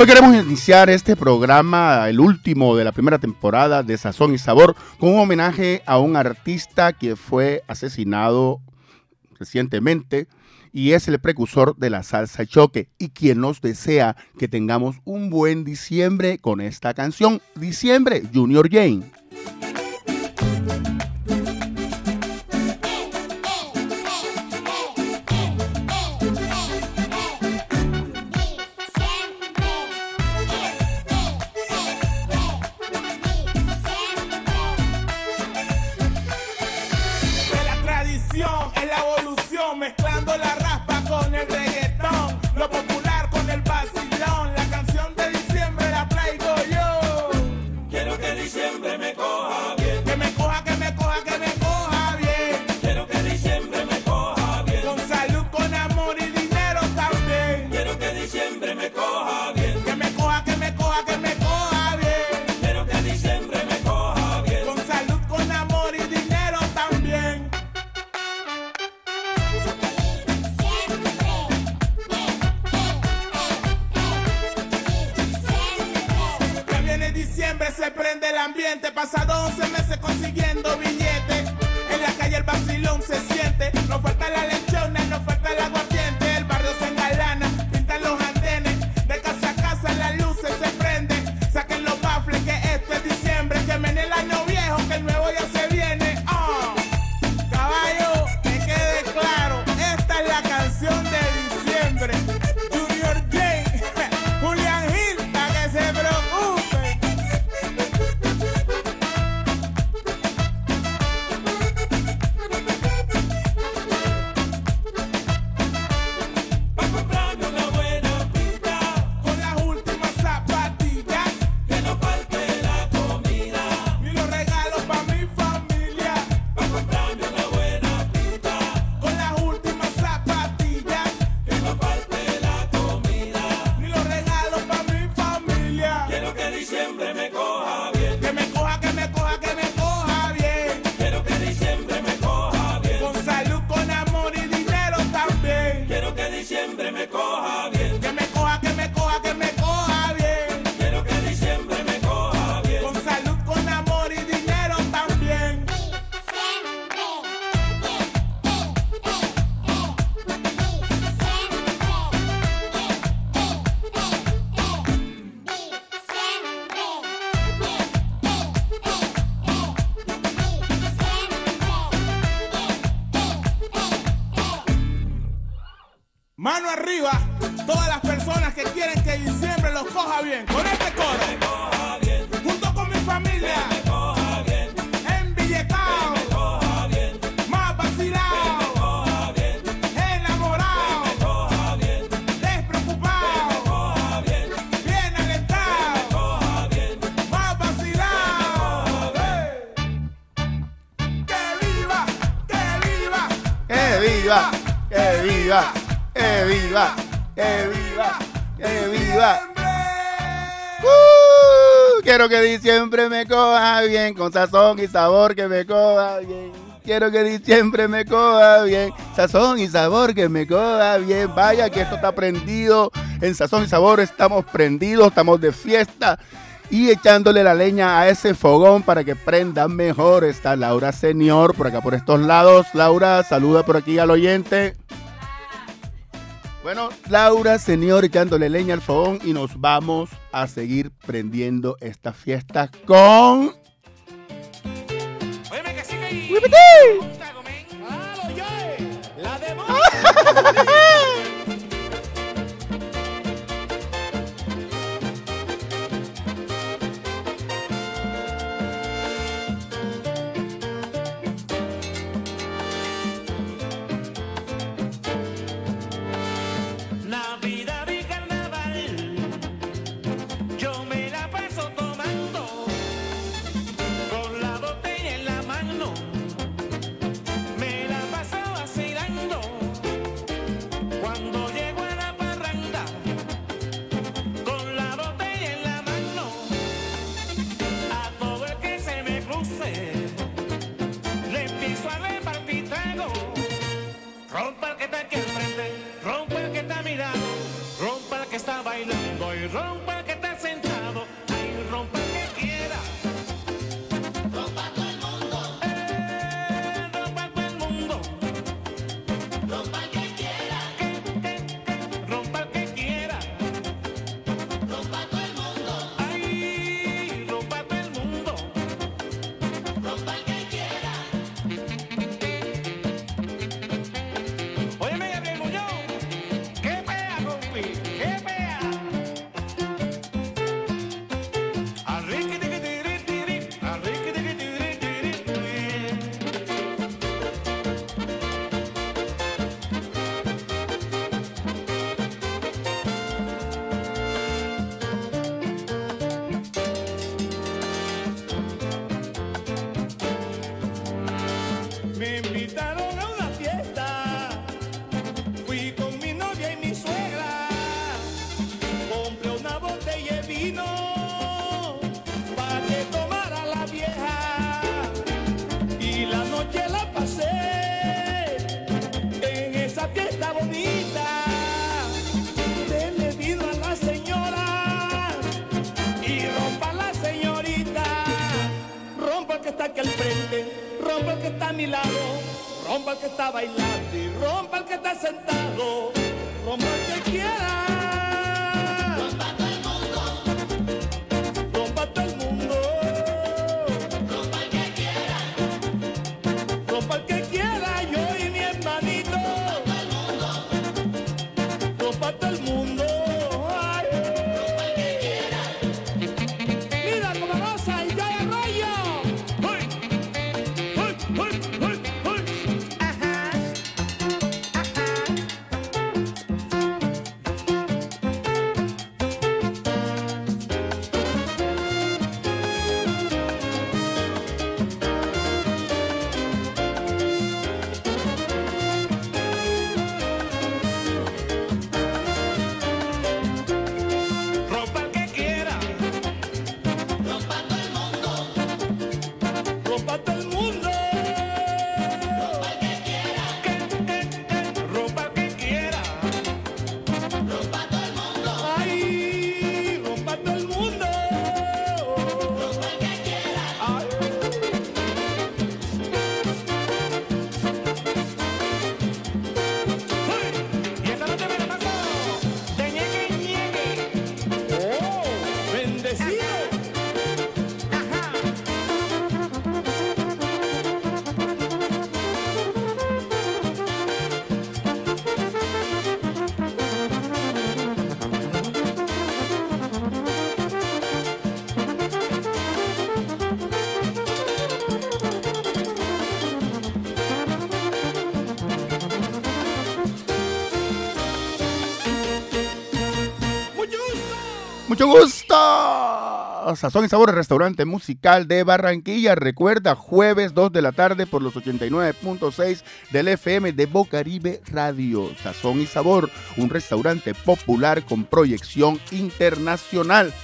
Hoy queremos iniciar este programa, el último de la primera temporada de Sazón y Sabor, con un homenaje a un artista que fue asesinado recientemente y es el precursor de la salsa choque y quien nos desea que tengamos un buen diciembre con esta canción, Diciembre Junior Jane. viva, que viva, que viva, que viva, que viva. Quiero que diciembre me coja bien, con sazón y sabor que me coja bien. Quiero que diciembre me coja bien, sazón y sabor que me coja bien. Vaya que esto está prendido, en sazón y sabor estamos prendidos, estamos de fiesta y echándole la leña a ese fogón para que prenda mejor. Está Laura Señor por acá por estos lados. Laura, saluda por aquí al oyente. Bueno, Laura, señor, echándole leña al fogón y nos vamos a seguir prendiendo esta fiesta con... Oye, que sigue ¡La que está a mi lado, rompa el que está bailando y rompa el que está sentado, rompa el que quiera. Mucho gusto. Sazón y Sabor, restaurante musical de Barranquilla. Recuerda, jueves 2 de la tarde por los 89.6 del FM de Bocaribe Radio. Sazón y Sabor, un restaurante popular con proyección internacional.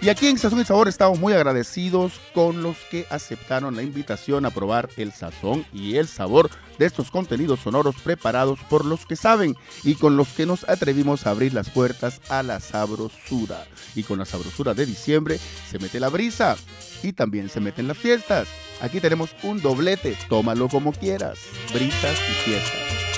Y aquí en Sazón y Sabor estamos muy agradecidos con los que aceptaron la invitación a probar el sazón y el sabor de estos contenidos sonoros preparados por los que saben y con los que nos atrevimos a abrir las puertas a la sabrosura. Y con la sabrosura de diciembre se mete la brisa y también se meten las fiestas. Aquí tenemos un doblete, tómalo como quieras, brisas y fiestas.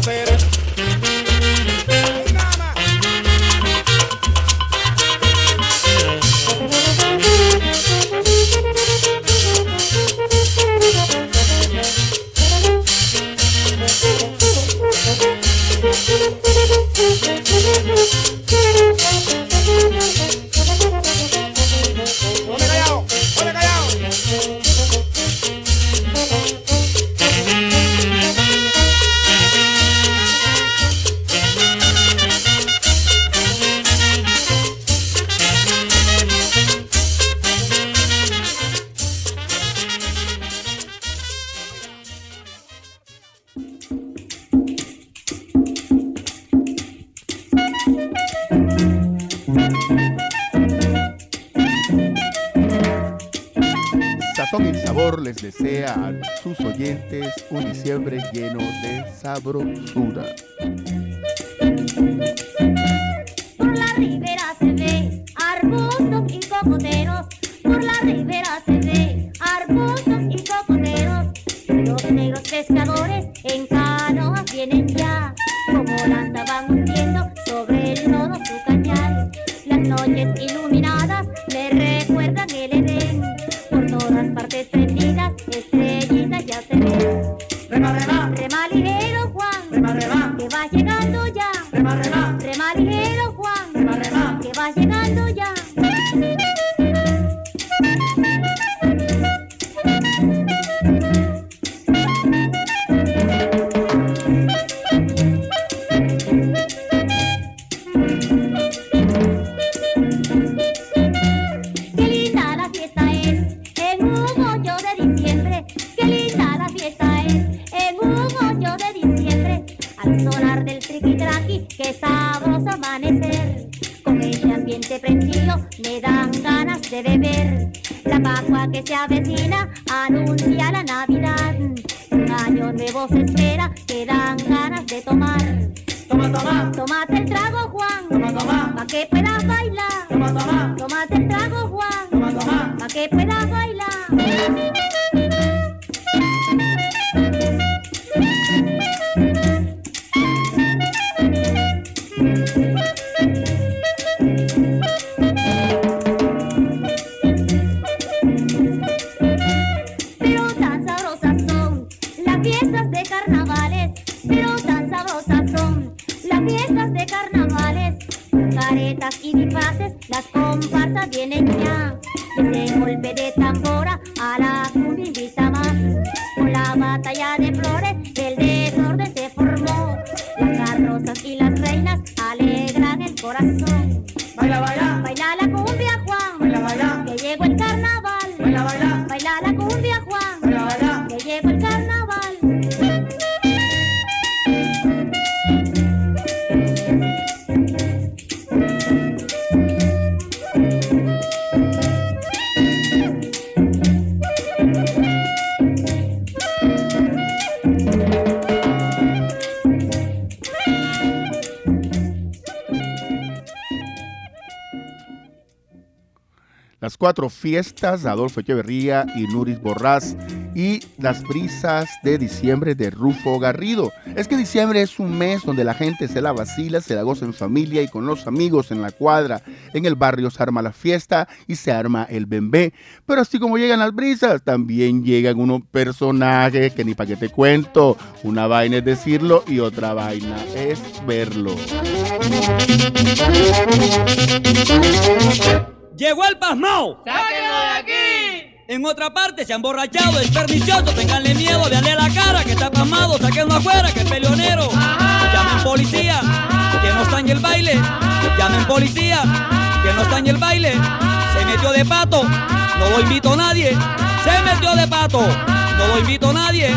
hacer de ya. rema, rema, Rema ligero, corazón. Cuatro fiestas Adolfo Echeverría y Nuris Borrás y las brisas de diciembre de Rufo Garrido. Es que diciembre es un mes donde la gente se la vacila, se la goza en familia y con los amigos en la cuadra. En el barrio se arma la fiesta y se arma el bembé. Pero así como llegan las brisas, también llegan unos personajes que ni para qué te cuento. Una vaina es decirlo y otra vaina es verlo. Llegó el pasmao. ¡Sáquenlo de aquí! En otra parte se ha emborrachado, es pernicioso, tenganle miedo, veanle la cara, que está pasmado, sáquenlo afuera, que es peleonero. Llamen policía, que no está en el baile. Llamen policía, que no está en el baile. Se metió de pato, no lo invito a nadie. Se metió de pato, no lo invito a nadie.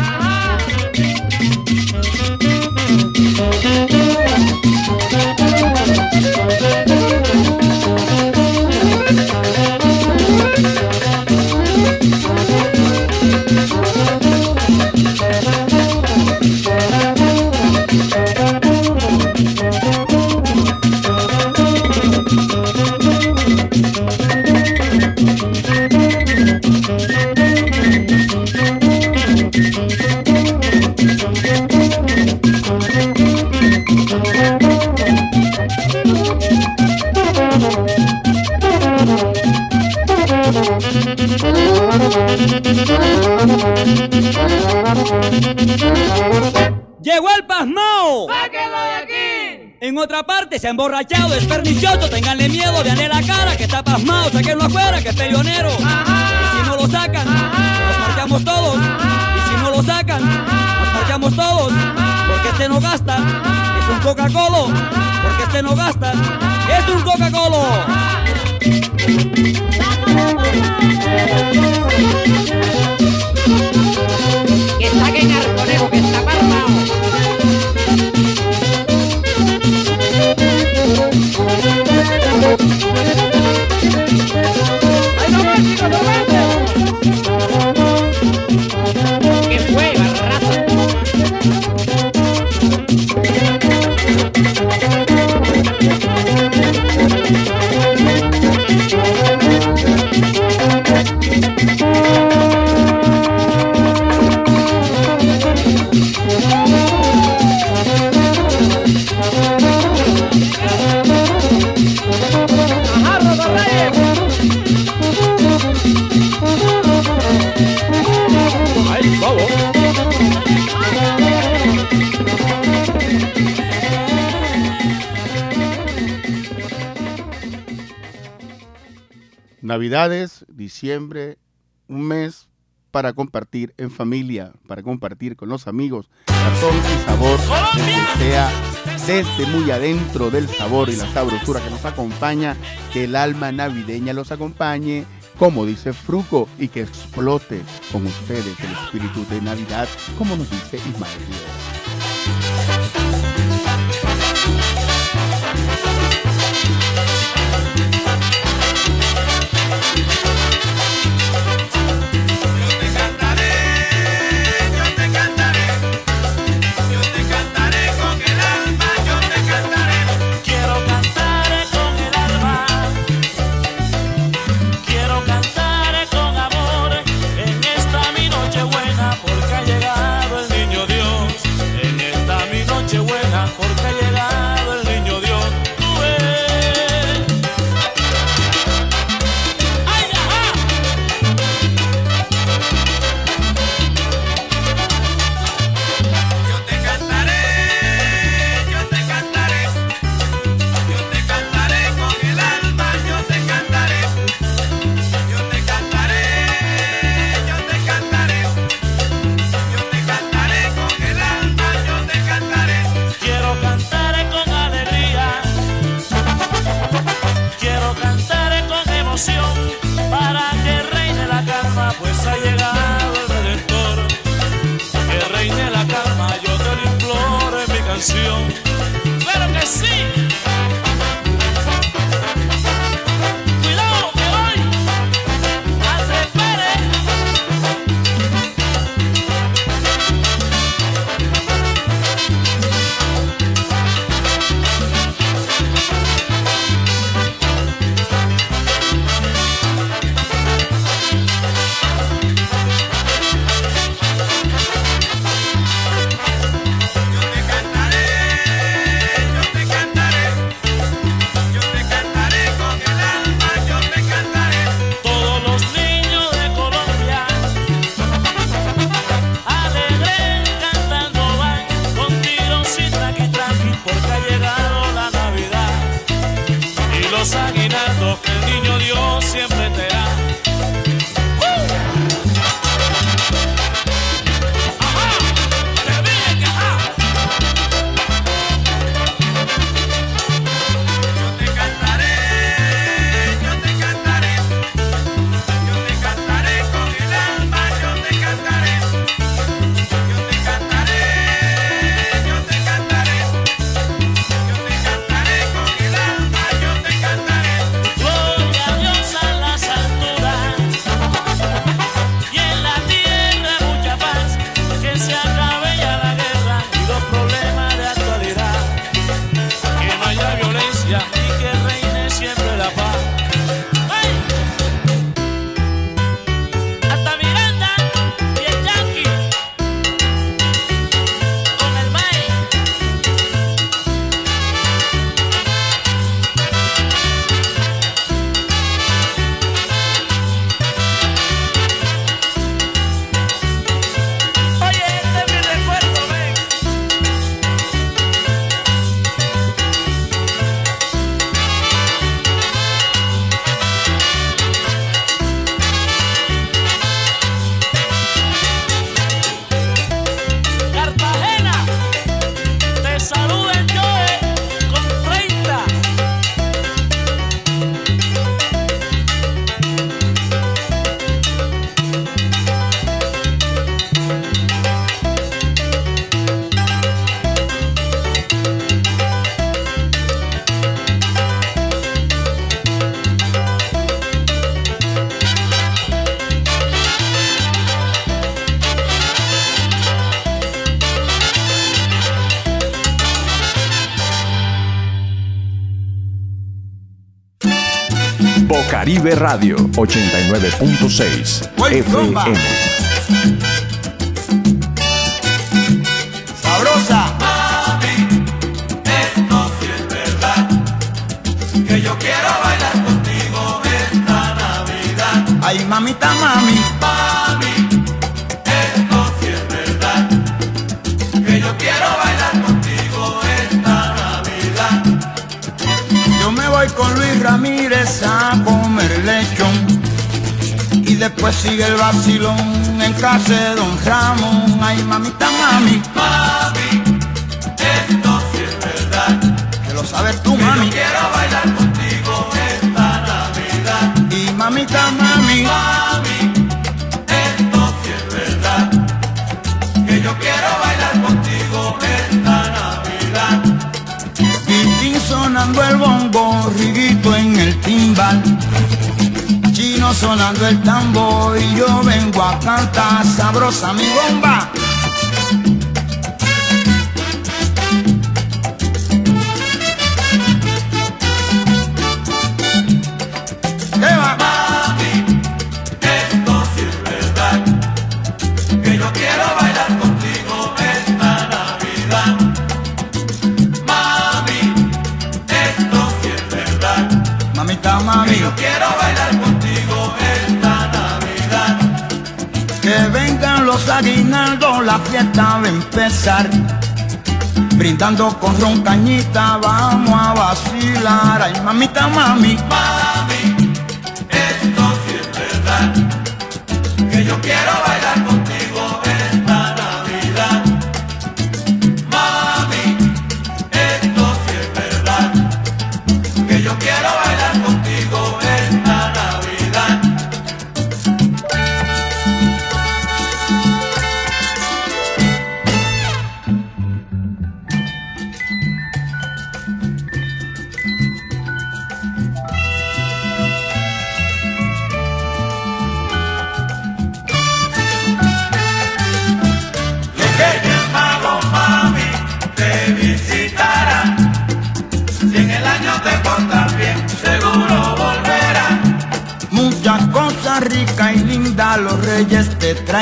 Coca-Cola. Porque este no gasta, es un Coca-Cola. Navidades, diciembre, un mes para compartir en familia, para compartir con los amigos, razón y sabor, que sea desde muy adentro del sabor y la sabrosura que nos acompaña, que el alma navideña los acompañe, como dice Fruco, y que explote con ustedes el espíritu de Navidad, como nos dice Ismael. Vive Radio 89.6 FM. Sabrosa. Mami, esto sí es verdad. Que yo quiero bailar contigo esta Navidad. Ay, mamita, mami. Después sigue el vacilón en casa de Don Ramón. Ay, mamita, mami. Mami, esto sí es verdad. Que lo sabes tú, mami. Yo quiero bailar contigo esta Navidad. Y mamita, mami. Mami, sonando el tambor y yo vengo a cantar sabrosa mi bomba. Brindando con ron cañita, vamos a vacilar. Ay, mamita, mami. Mami, esto sí es verdad. Que yo quiero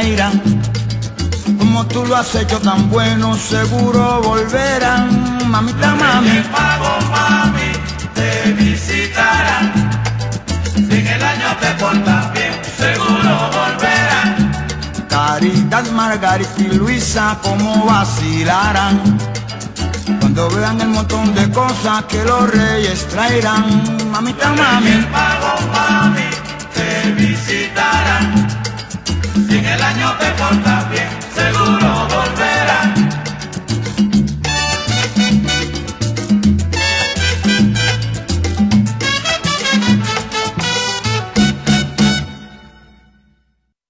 traerán. Como tú lo has hecho tan bueno, seguro volverán. Mamita, mami. El mago mami te visitará. Si en el año te portas bien, seguro volverá. Caridad, Margarita y Luisa, como vacilarán. Cuando vean el montón de cosas que los reyes traerán. Mamita, mami. El mago mami te visitará. Si en el año te portas bien, seguro volverá.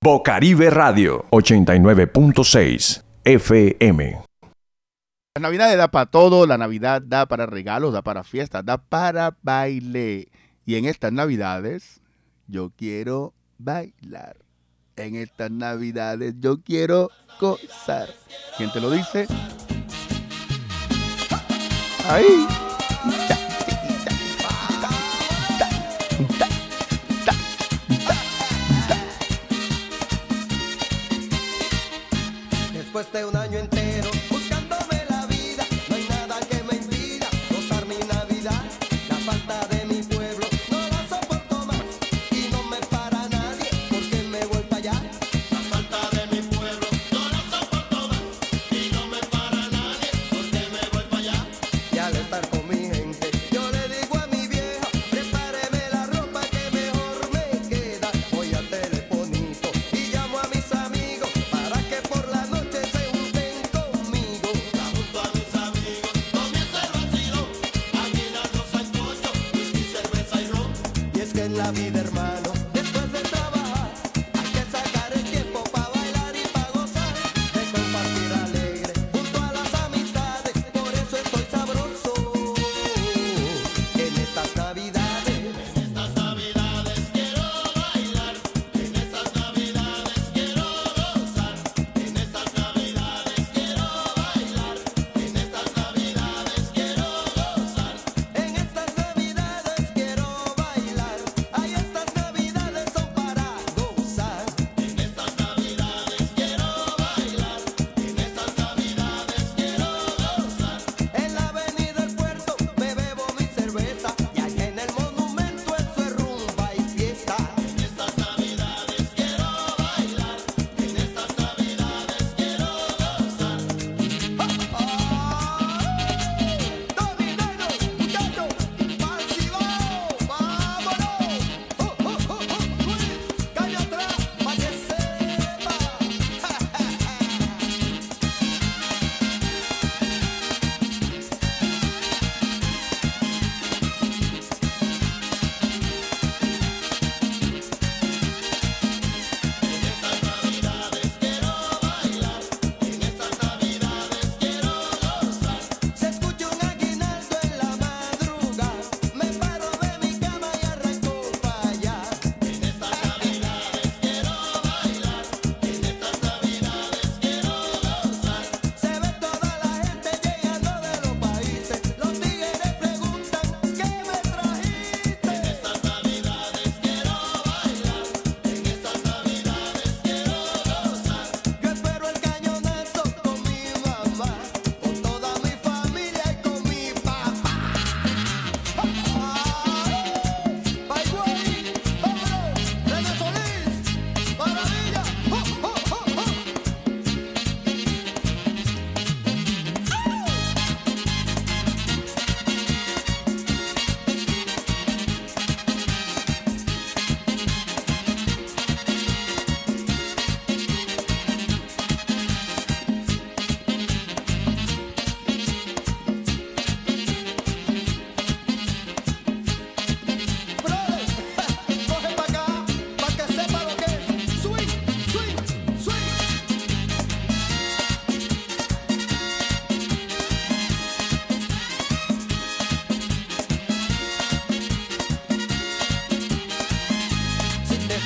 Bocaribe Radio 89.6 FM. La Navidad da para todo, la Navidad da para regalos, da para fiestas, da para baile. Y en estas Navidades yo quiero bailar. En estas Navidades yo quiero gozar. ¿Quién te lo dice? Ahí. Después de un año entero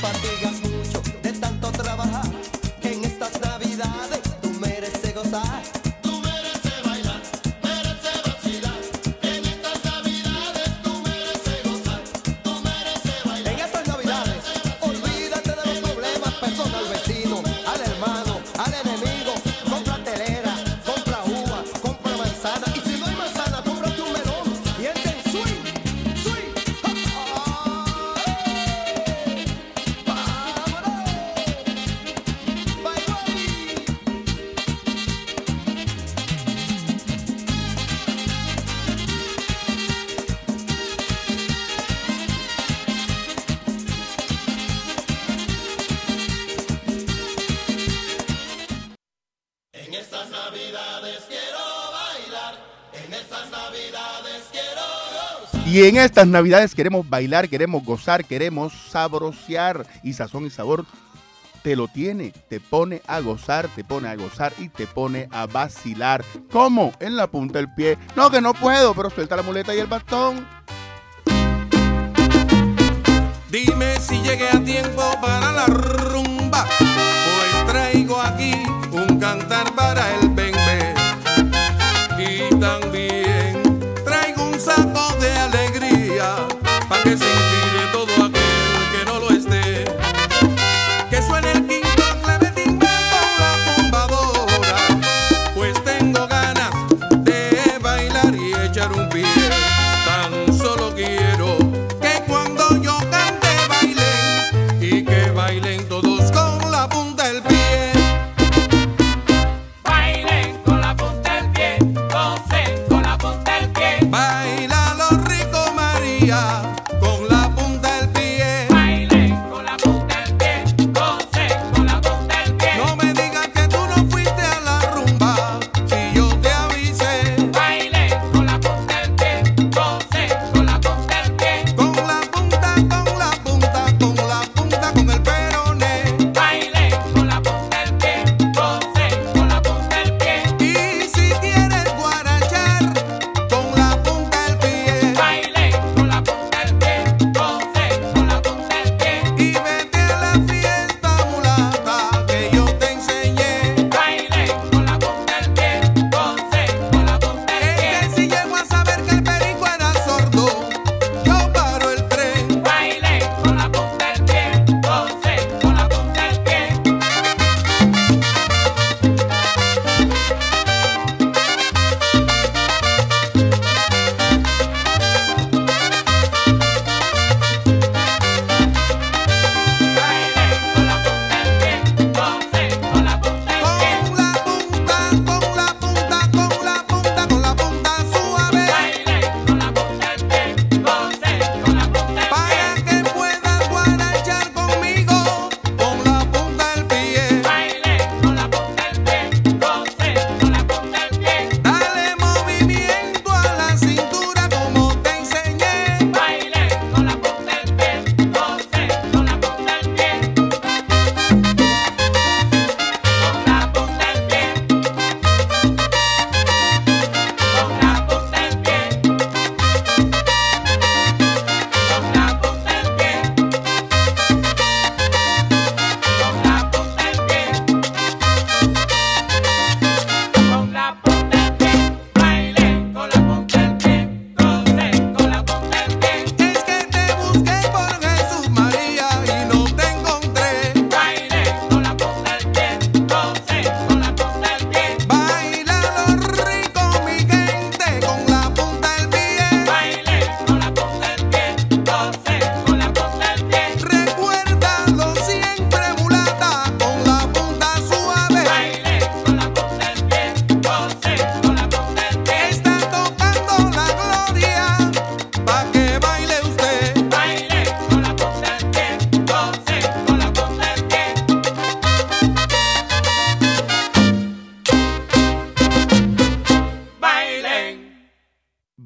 পাতি গাছ Y en estas navidades queremos bailar, queremos gozar, queremos sabrosear. Y Sazón y Sabor te lo tiene, te pone a gozar, te pone a gozar y te pone a vacilar. ¿Cómo? En la punta del pie. No, que no puedo, pero suelta la muleta y el bastón. Dime si llegué a tiempo para la rumba.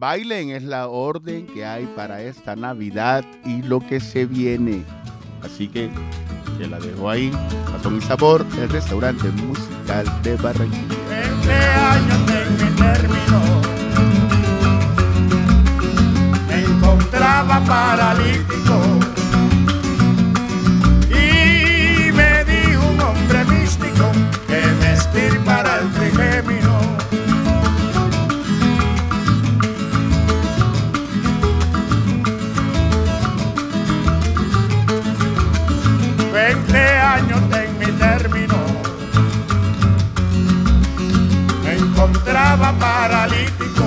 Bailen es la orden que hay para esta Navidad y lo que se viene. Así que te la dejo ahí. Razón y Sabor, el restaurante musical de Barranquilla. Este me encontraba paralítico. paralítico.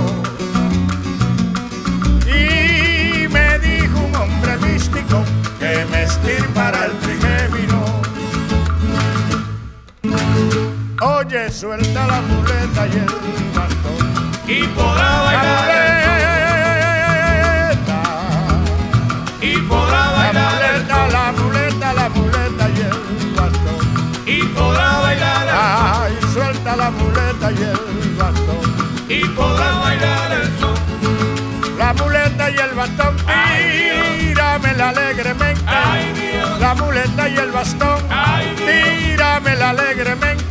Y me dijo un hombre místico que me estirpara el trigémino. Oye, suelta la muleta y el bastón. Y podrá bailar. La. Y. La muleta, la muleta, la muleta y el bastón. Y podrá bailar. Ay, suelta la muleta y el bastón el y podrá bailar el son. La muleta y el bastón, tíramela alegremente. Ay, Dios. La muleta y el bastón, Ay, Dios. tíramela alegremente.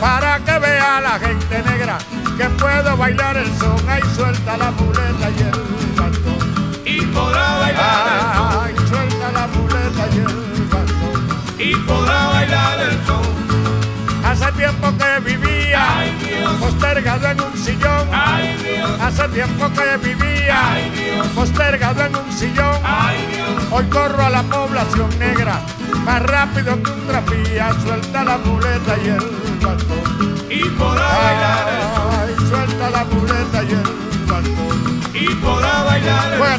Para que vea la gente negra que puedo bailar el son. Ay, suelta la muleta y el bastón. y podrá bailar Ay, suelta la muleta y el bastón. el y podrá bailar el son. Hace tiempo que Dios. Postergado en un sillón. Ay, Dios. Hace tiempo que vivía Ay, Dios. postergado en un sillón. Ay, Dios. Hoy corro a la población negra más rápido que un tranvía. Suelta la muleta y el bastón. y podrá bailar el suelta la muleta y el bastón. y podrá bailar el Juega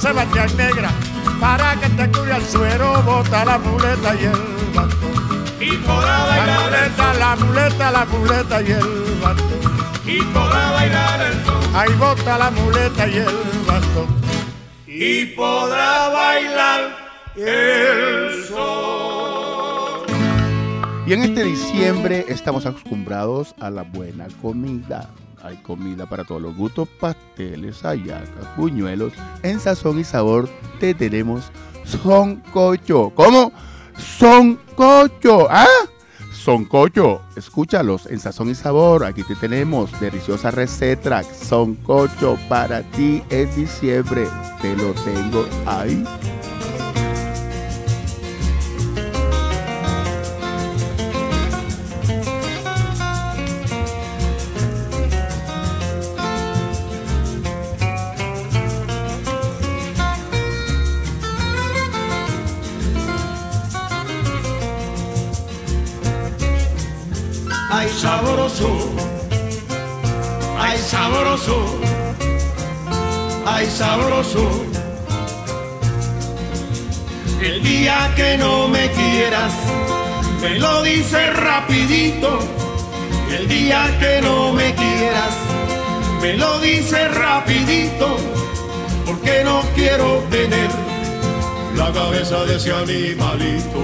Sebastián Negra. Para que te cure el suero, bota la muleta y el bastón. y podrá La bailar el muleta, son. la muleta, la muleta y el bastón. y podrá bailar el son. Ahí bota la muleta y el bastón. y podrá bailar el sol. Y en este diciembre estamos acostumbrados a la buena comida. Hay comida para todos los gustos, pasteles, hallacas, buñuelos. En sazón y sabor te tenemos soncocho. ¿Cómo? Soncocho. ¿Ah? Soncocho. Escúchalos en sazón y sabor. Aquí te tenemos deliciosa receta. Soncocho para ti en diciembre. Te lo tengo ahí. Que no me quieras, me lo dices rapidito. El día que no me quieras, me lo dices rapidito. Porque no quiero tener la cabeza de ese animalito.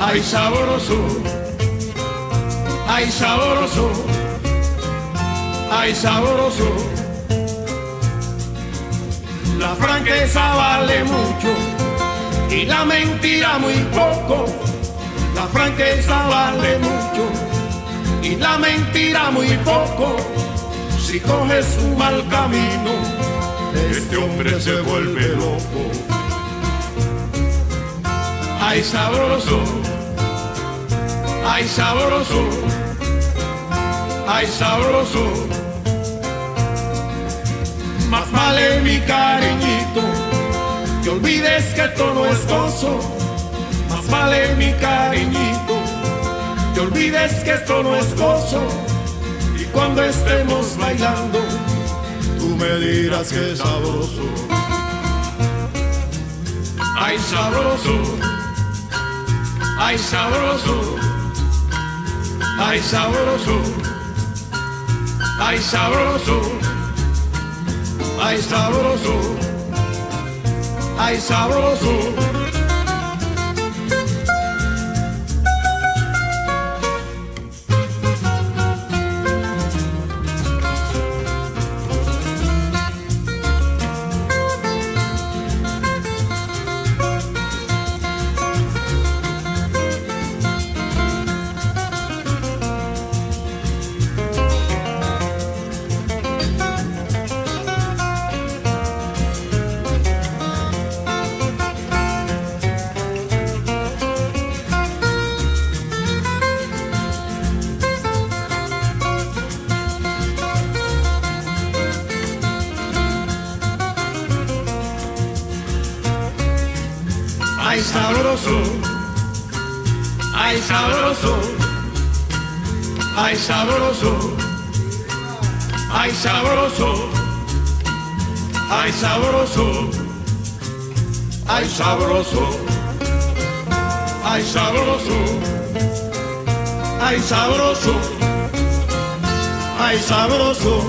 Ay, sabroso, ay, sabroso, ay, sabroso. La franqueza vale mucho y la mentira muy poco. La franqueza vale mucho y la mentira muy poco. Si coges un mal camino, este hombre se vuelve loco. Ay sabroso, ay sabroso, ay sabroso. Más vale mi cariñito, que olvides que esto no es gozo. Más vale mi cariñito, que olvides que esto no es gozo. Y cuando estemos bailando, tú me dirás que es sabroso. Ay sabroso, ay sabroso, ay sabroso, ay sabroso, Ai sabroso, ai sabroso. Ay sabroso, ay sabroso, ay sabroso, ay sabroso, ay sabroso, ay sabroso, ay sabroso, ay sabroso, ay sabroso.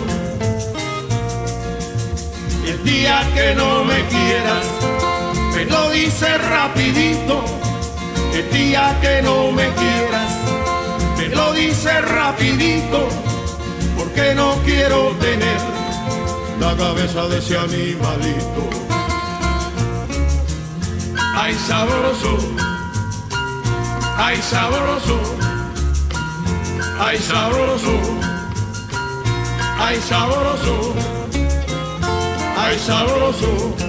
El día que no me quieras, me lo dice rapidito, el día que no me quieras, me lo dice rapidito, porque no quiero tener la cabeza de ese animalito. Ay sabroso, ay sabroso, ay sabroso, ay sabroso, ay sabroso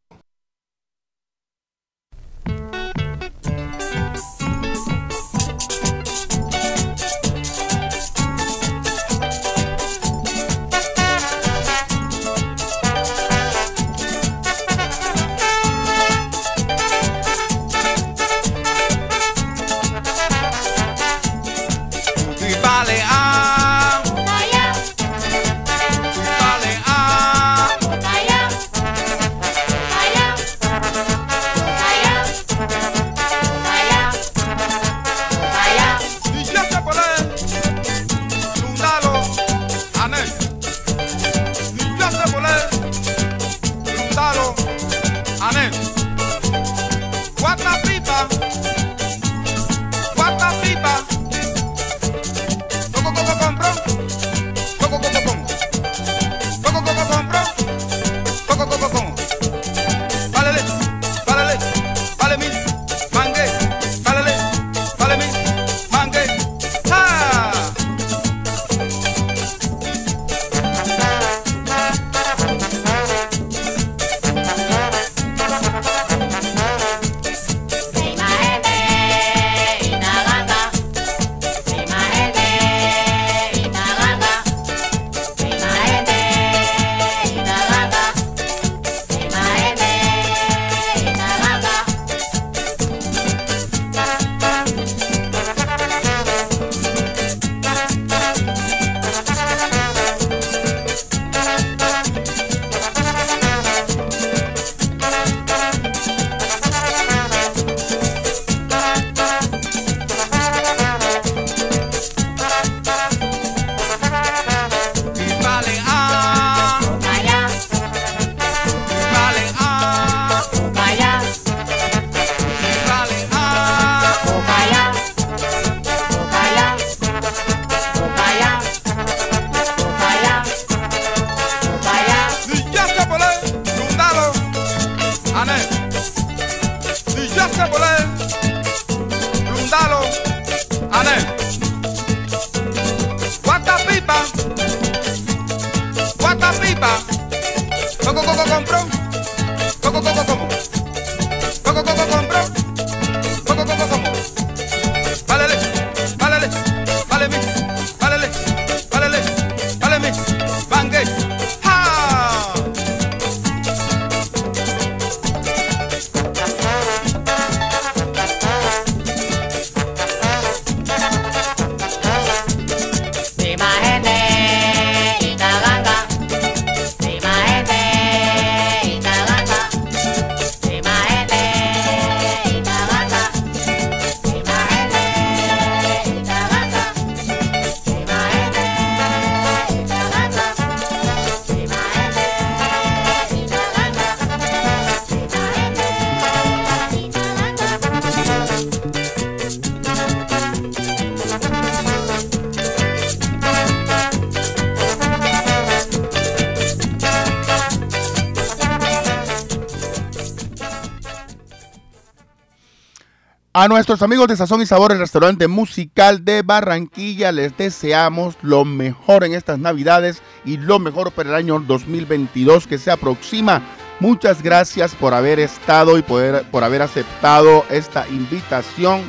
A nuestros amigos de Sazón y Sabor, el restaurante musical de Barranquilla, les deseamos lo mejor en estas Navidades y lo mejor para el año 2022 que se aproxima. Muchas gracias por haber estado y poder, por haber aceptado esta invitación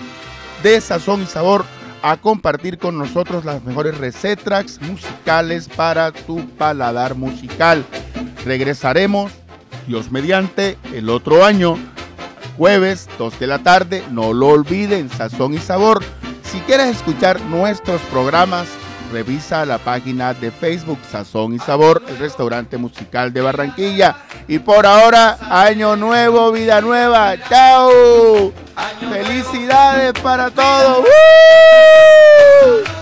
de Sazón y Sabor a compartir con nosotros las mejores recetas musicales para tu paladar musical. Regresaremos, Dios mediante, el otro año jueves 2 de la tarde. No lo olviden, Sazón y Sabor. Si quieres escuchar nuestros programas, revisa la página de Facebook Sazón y Sabor, el restaurante musical de Barranquilla. Y por ahora, año nuevo, vida nueva. ¡Chao! ¡Felicidades para todos! ¡Woo!